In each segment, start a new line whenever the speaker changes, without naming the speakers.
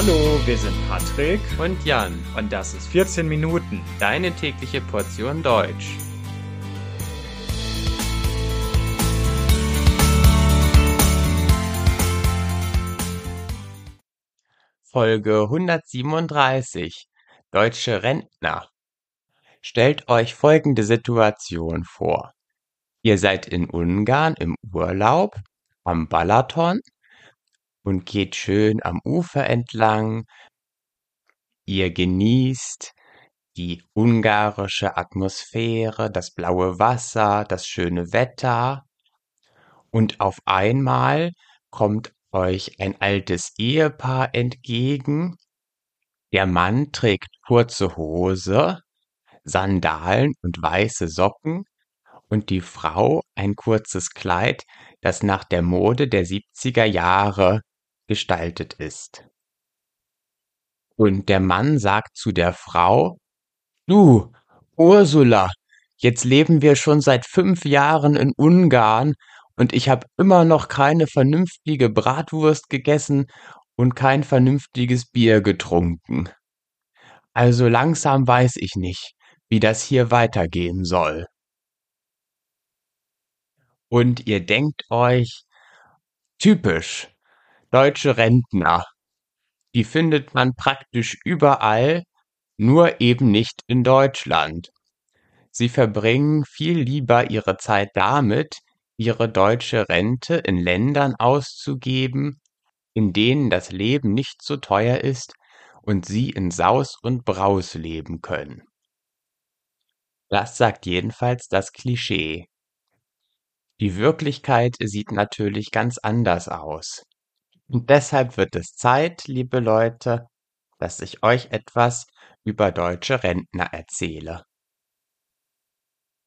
Hallo, wir sind Patrick
und Jan
und das ist 14 Minuten.
Deine tägliche Portion Deutsch. Folge 137 Deutsche Rentner. Stellt euch folgende Situation vor. Ihr seid in Ungarn im Urlaub am Balaton und geht schön am Ufer entlang. Ihr genießt die ungarische Atmosphäre, das blaue Wasser, das schöne Wetter. Und auf einmal kommt euch ein altes Ehepaar entgegen. Der Mann trägt kurze Hose, Sandalen und weiße Socken und die Frau ein kurzes Kleid, das nach der Mode der 70er Jahre gestaltet ist. Und der Mann sagt zu der Frau, Du, Ursula, jetzt leben wir schon seit fünf Jahren in Ungarn und ich habe immer noch keine vernünftige Bratwurst gegessen und kein vernünftiges Bier getrunken. Also langsam weiß ich nicht, wie das hier weitergehen soll. Und ihr denkt euch, typisch, deutsche Rentner. Die findet man praktisch überall, nur eben nicht in Deutschland. Sie verbringen viel lieber ihre Zeit damit, ihre deutsche Rente in Ländern auszugeben, in denen das Leben nicht so teuer ist und sie in Saus und Braus leben können. Das sagt jedenfalls das Klischee. Die Wirklichkeit sieht natürlich ganz anders aus. Und deshalb wird es Zeit, liebe Leute, dass ich euch etwas über deutsche Rentner erzähle.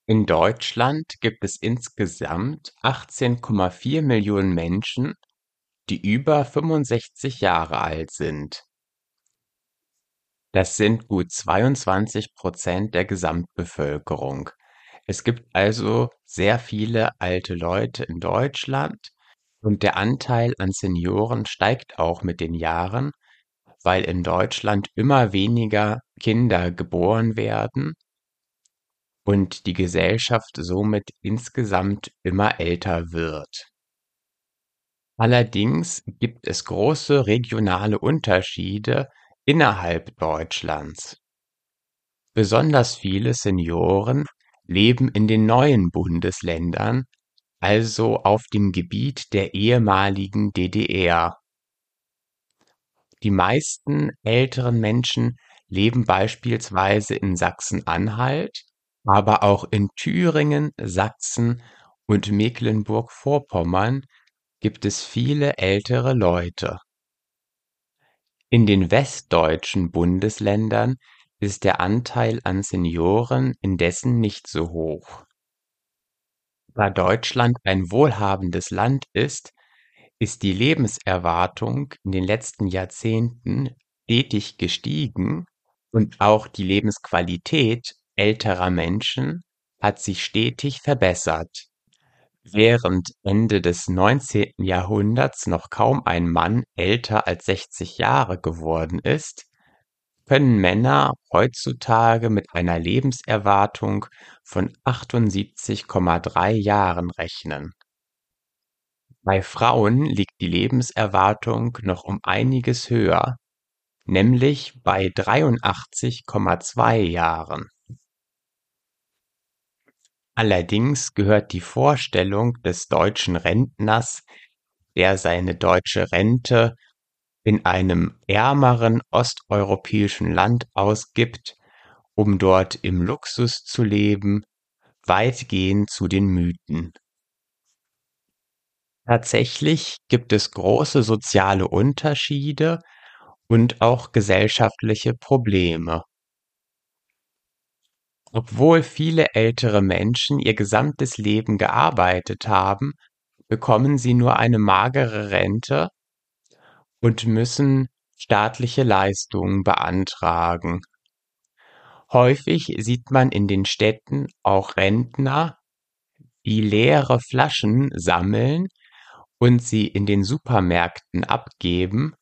In Deutschland gibt es insgesamt 18,4 Millionen Menschen, die über 65 Jahre alt sind. Das sind gut 22 Prozent der Gesamtbevölkerung. Es gibt also sehr viele alte Leute in Deutschland und der Anteil an Senioren steigt auch mit den Jahren, weil in Deutschland immer weniger Kinder geboren werden und die Gesellschaft somit insgesamt immer älter wird. Allerdings gibt es große regionale Unterschiede innerhalb Deutschlands. Besonders viele Senioren leben in den neuen Bundesländern also auf dem Gebiet der ehemaligen DDR. Die meisten älteren Menschen leben beispielsweise in Sachsen-Anhalt, aber auch in Thüringen, Sachsen und Mecklenburg-Vorpommern gibt es viele ältere Leute. In den westdeutschen Bundesländern ist der Anteil an Senioren indessen nicht so hoch. Da Deutschland ein wohlhabendes Land ist, ist die Lebenserwartung in den letzten Jahrzehnten stetig gestiegen und auch die Lebensqualität älterer Menschen hat sich stetig verbessert. Während Ende des 19. Jahrhunderts noch kaum ein Mann älter als 60 Jahre geworden ist, können Männer heutzutage mit einer Lebenserwartung von 78,3 Jahren rechnen. Bei Frauen liegt die Lebenserwartung noch um einiges höher, nämlich bei 83,2 Jahren. Allerdings gehört die Vorstellung des deutschen Rentners, der seine deutsche Rente in einem ärmeren osteuropäischen Land ausgibt, um dort im Luxus zu leben, weitgehend zu den Mythen. Tatsächlich gibt es große soziale Unterschiede und auch gesellschaftliche Probleme. Obwohl viele ältere Menschen ihr gesamtes Leben gearbeitet haben, bekommen sie nur eine magere Rente und müssen staatliche Leistungen beantragen. Häufig sieht man in den Städten auch Rentner, die leere Flaschen sammeln und sie in den Supermärkten abgeben,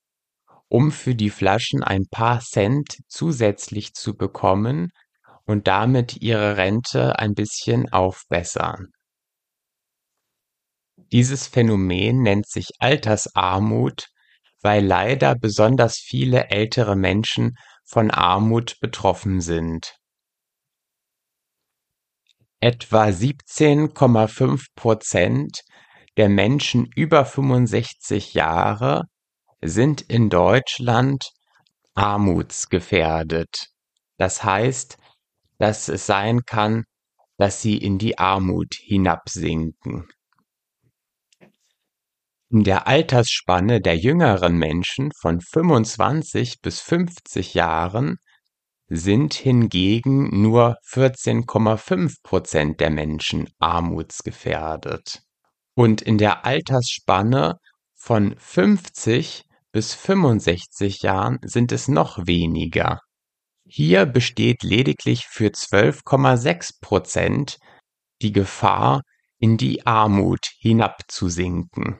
um für die Flaschen ein paar Cent zusätzlich zu bekommen und damit ihre Rente ein bisschen aufbessern. Dieses Phänomen nennt sich Altersarmut, weil leider besonders viele ältere Menschen von Armut betroffen sind. Etwa 17,5 Prozent der Menschen über 65 Jahre sind in Deutschland armutsgefährdet. Das heißt, dass es sein kann, dass sie in die Armut hinabsinken. In der Altersspanne der jüngeren Menschen von 25 bis 50 Jahren sind hingegen nur 14,5 Prozent der Menschen armutsgefährdet. Und in der Altersspanne von 50 bis 65 Jahren sind es noch weniger. Hier besteht lediglich für 12,6 Prozent die Gefahr, in die Armut hinabzusinken.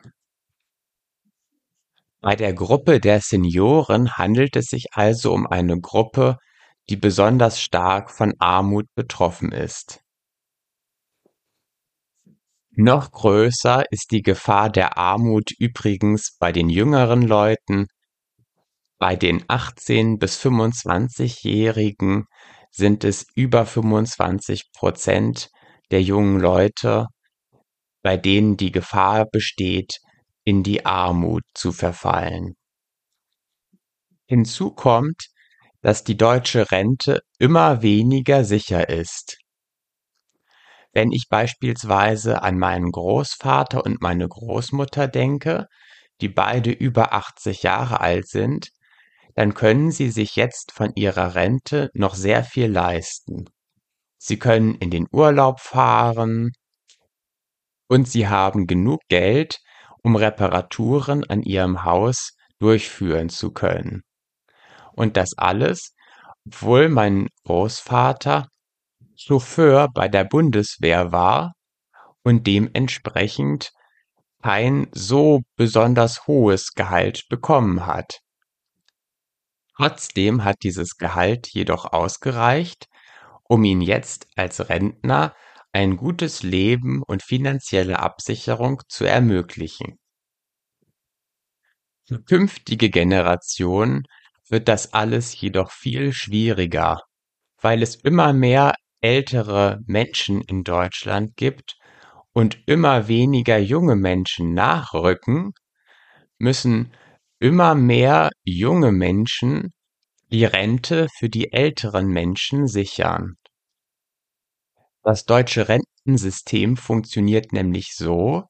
Bei der Gruppe der Senioren handelt es sich also um eine Gruppe, die besonders stark von Armut betroffen ist. Noch größer ist die Gefahr der Armut übrigens bei den jüngeren Leuten. Bei den 18 bis 25-Jährigen sind es über 25 Prozent der jungen Leute, bei denen die Gefahr besteht, in die Armut zu verfallen. Hinzu kommt, dass die deutsche Rente immer weniger sicher ist. Wenn ich beispielsweise an meinen Großvater und meine Großmutter denke, die beide über 80 Jahre alt sind, dann können sie sich jetzt von ihrer Rente noch sehr viel leisten. Sie können in den Urlaub fahren und sie haben genug Geld, um Reparaturen an ihrem Haus durchführen zu können. Und das alles, obwohl mein Großvater Chauffeur bei der Bundeswehr war und dementsprechend kein so besonders hohes Gehalt bekommen hat. Trotzdem hat dieses Gehalt jedoch ausgereicht, um ihn jetzt als Rentner ein gutes Leben und finanzielle Absicherung zu ermöglichen. Für künftige Generationen wird das alles jedoch viel schwieriger, weil es immer mehr ältere Menschen in Deutschland gibt und immer weniger junge Menschen nachrücken, müssen immer mehr junge Menschen die Rente für die älteren Menschen sichern. Das deutsche Rentensystem funktioniert nämlich so,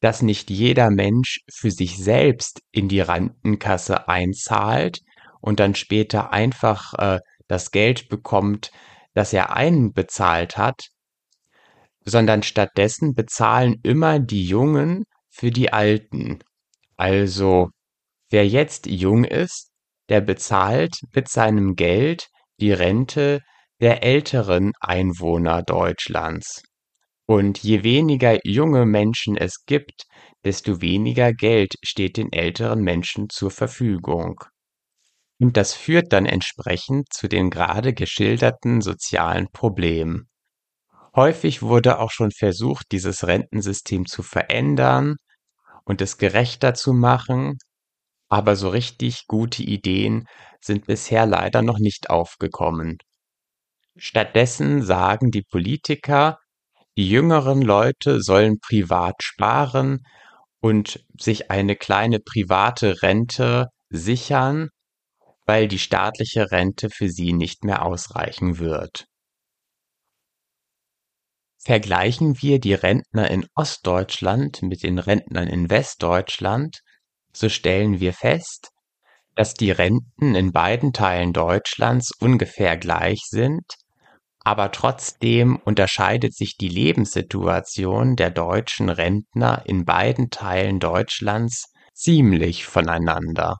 dass nicht jeder Mensch für sich selbst in die Rentenkasse einzahlt und dann später einfach äh, das Geld bekommt, das er einbezahlt hat, sondern stattdessen bezahlen immer die Jungen für die Alten. Also wer jetzt jung ist, der bezahlt mit seinem Geld die Rente der älteren Einwohner Deutschlands. Und je weniger junge Menschen es gibt, desto weniger Geld steht den älteren Menschen zur Verfügung. Und das führt dann entsprechend zu den gerade geschilderten sozialen Problemen. Häufig wurde auch schon versucht, dieses Rentensystem zu verändern und es gerechter zu machen, aber so richtig gute Ideen sind bisher leider noch nicht aufgekommen. Stattdessen sagen die Politiker, die jüngeren Leute sollen privat sparen und sich eine kleine private Rente sichern, weil die staatliche Rente für sie nicht mehr ausreichen wird. Vergleichen wir die Rentner in Ostdeutschland mit den Rentnern in Westdeutschland, so stellen wir fest, dass die Renten in beiden Teilen Deutschlands ungefähr gleich sind, aber trotzdem unterscheidet sich die Lebenssituation der deutschen Rentner in beiden Teilen Deutschlands ziemlich voneinander.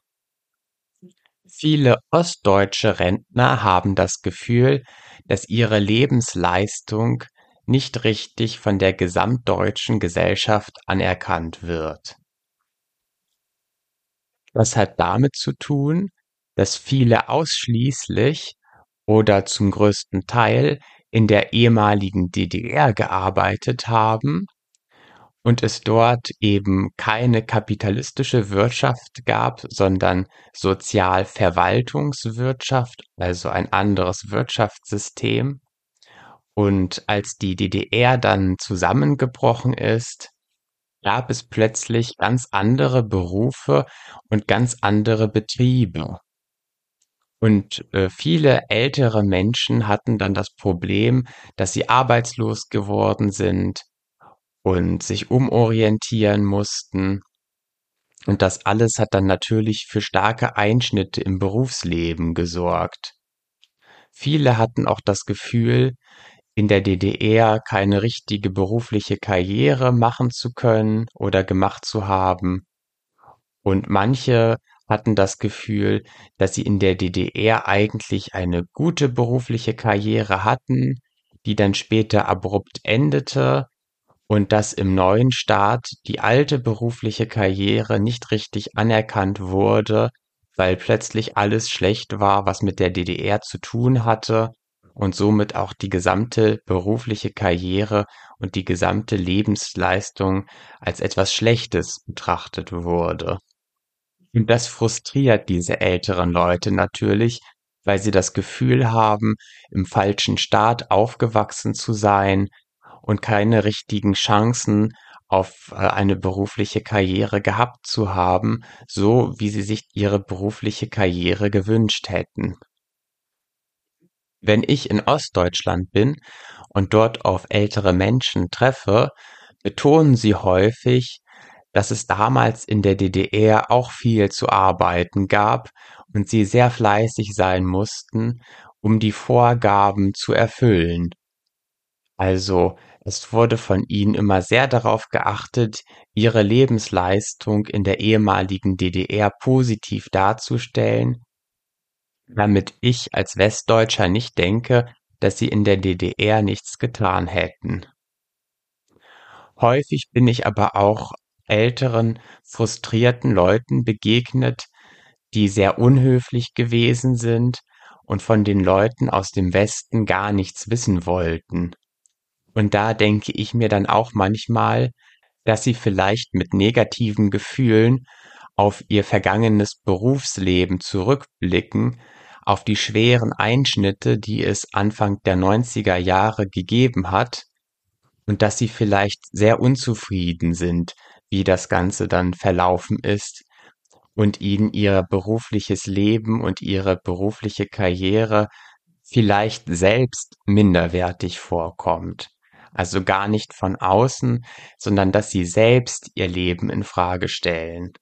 Viele ostdeutsche Rentner haben das Gefühl, dass ihre Lebensleistung nicht richtig von der gesamtdeutschen Gesellschaft anerkannt wird. Das hat damit zu tun, dass viele ausschließlich oder zum größten Teil in der ehemaligen DDR gearbeitet haben und es dort eben keine kapitalistische Wirtschaft gab, sondern Sozialverwaltungswirtschaft, also ein anderes Wirtschaftssystem. Und als die DDR dann zusammengebrochen ist, gab es plötzlich ganz andere Berufe und ganz andere Betriebe. Und äh, viele ältere Menschen hatten dann das Problem, dass sie arbeitslos geworden sind und sich umorientieren mussten. Und das alles hat dann natürlich für starke Einschnitte im Berufsleben gesorgt. Viele hatten auch das Gefühl, in der DDR keine richtige berufliche Karriere machen zu können oder gemacht zu haben. Und manche hatten das Gefühl, dass sie in der DDR eigentlich eine gute berufliche Karriere hatten, die dann später abrupt endete und dass im neuen Staat die alte berufliche Karriere nicht richtig anerkannt wurde, weil plötzlich alles schlecht war, was mit der DDR zu tun hatte und somit auch die gesamte berufliche Karriere und die gesamte Lebensleistung als etwas Schlechtes betrachtet wurde. Und das frustriert diese älteren Leute natürlich, weil sie das Gefühl haben, im falschen Staat aufgewachsen zu sein und keine richtigen Chancen auf äh, eine berufliche Karriere gehabt zu haben, so wie sie sich ihre berufliche Karriere gewünscht hätten. Wenn ich in Ostdeutschland bin und dort auf ältere Menschen treffe, betonen sie häufig, dass es damals in der DDR auch viel zu arbeiten gab und sie sehr fleißig sein mussten, um die Vorgaben zu erfüllen. Also es wurde von ihnen immer sehr darauf geachtet, ihre Lebensleistung in der ehemaligen DDR positiv darzustellen damit ich als Westdeutscher nicht denke, dass sie in der DDR nichts getan hätten. Häufig bin ich aber auch älteren, frustrierten Leuten begegnet, die sehr unhöflich gewesen sind und von den Leuten aus dem Westen gar nichts wissen wollten. Und da denke ich mir dann auch manchmal, dass sie vielleicht mit negativen Gefühlen auf ihr vergangenes Berufsleben zurückblicken, auf die schweren Einschnitte, die es Anfang der 90er Jahre gegeben hat und dass sie vielleicht sehr unzufrieden sind, wie das Ganze dann verlaufen ist und ihnen ihr berufliches Leben und ihre berufliche Karriere vielleicht selbst minderwertig vorkommt. Also gar nicht von außen, sondern dass sie selbst ihr Leben in Frage stellen.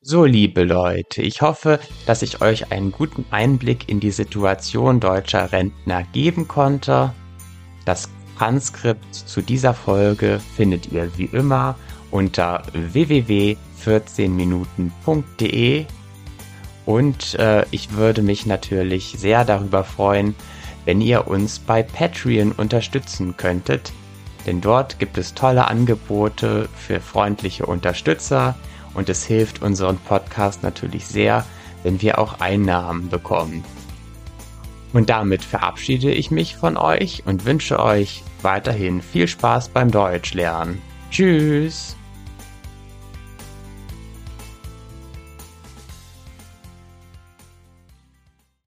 So, liebe Leute, ich hoffe, dass ich euch einen guten Einblick in die Situation deutscher Rentner geben konnte. Das Transkript zu dieser Folge findet ihr wie immer unter www.14minuten.de und äh, ich würde mich natürlich sehr darüber freuen, wenn ihr uns bei Patreon unterstützen könntet, denn dort gibt es tolle Angebote für freundliche Unterstützer, und es hilft unserem Podcast natürlich sehr, wenn wir auch Einnahmen bekommen. Und damit verabschiede ich mich von euch und wünsche euch weiterhin viel Spaß beim Deutschlernen. Tschüss!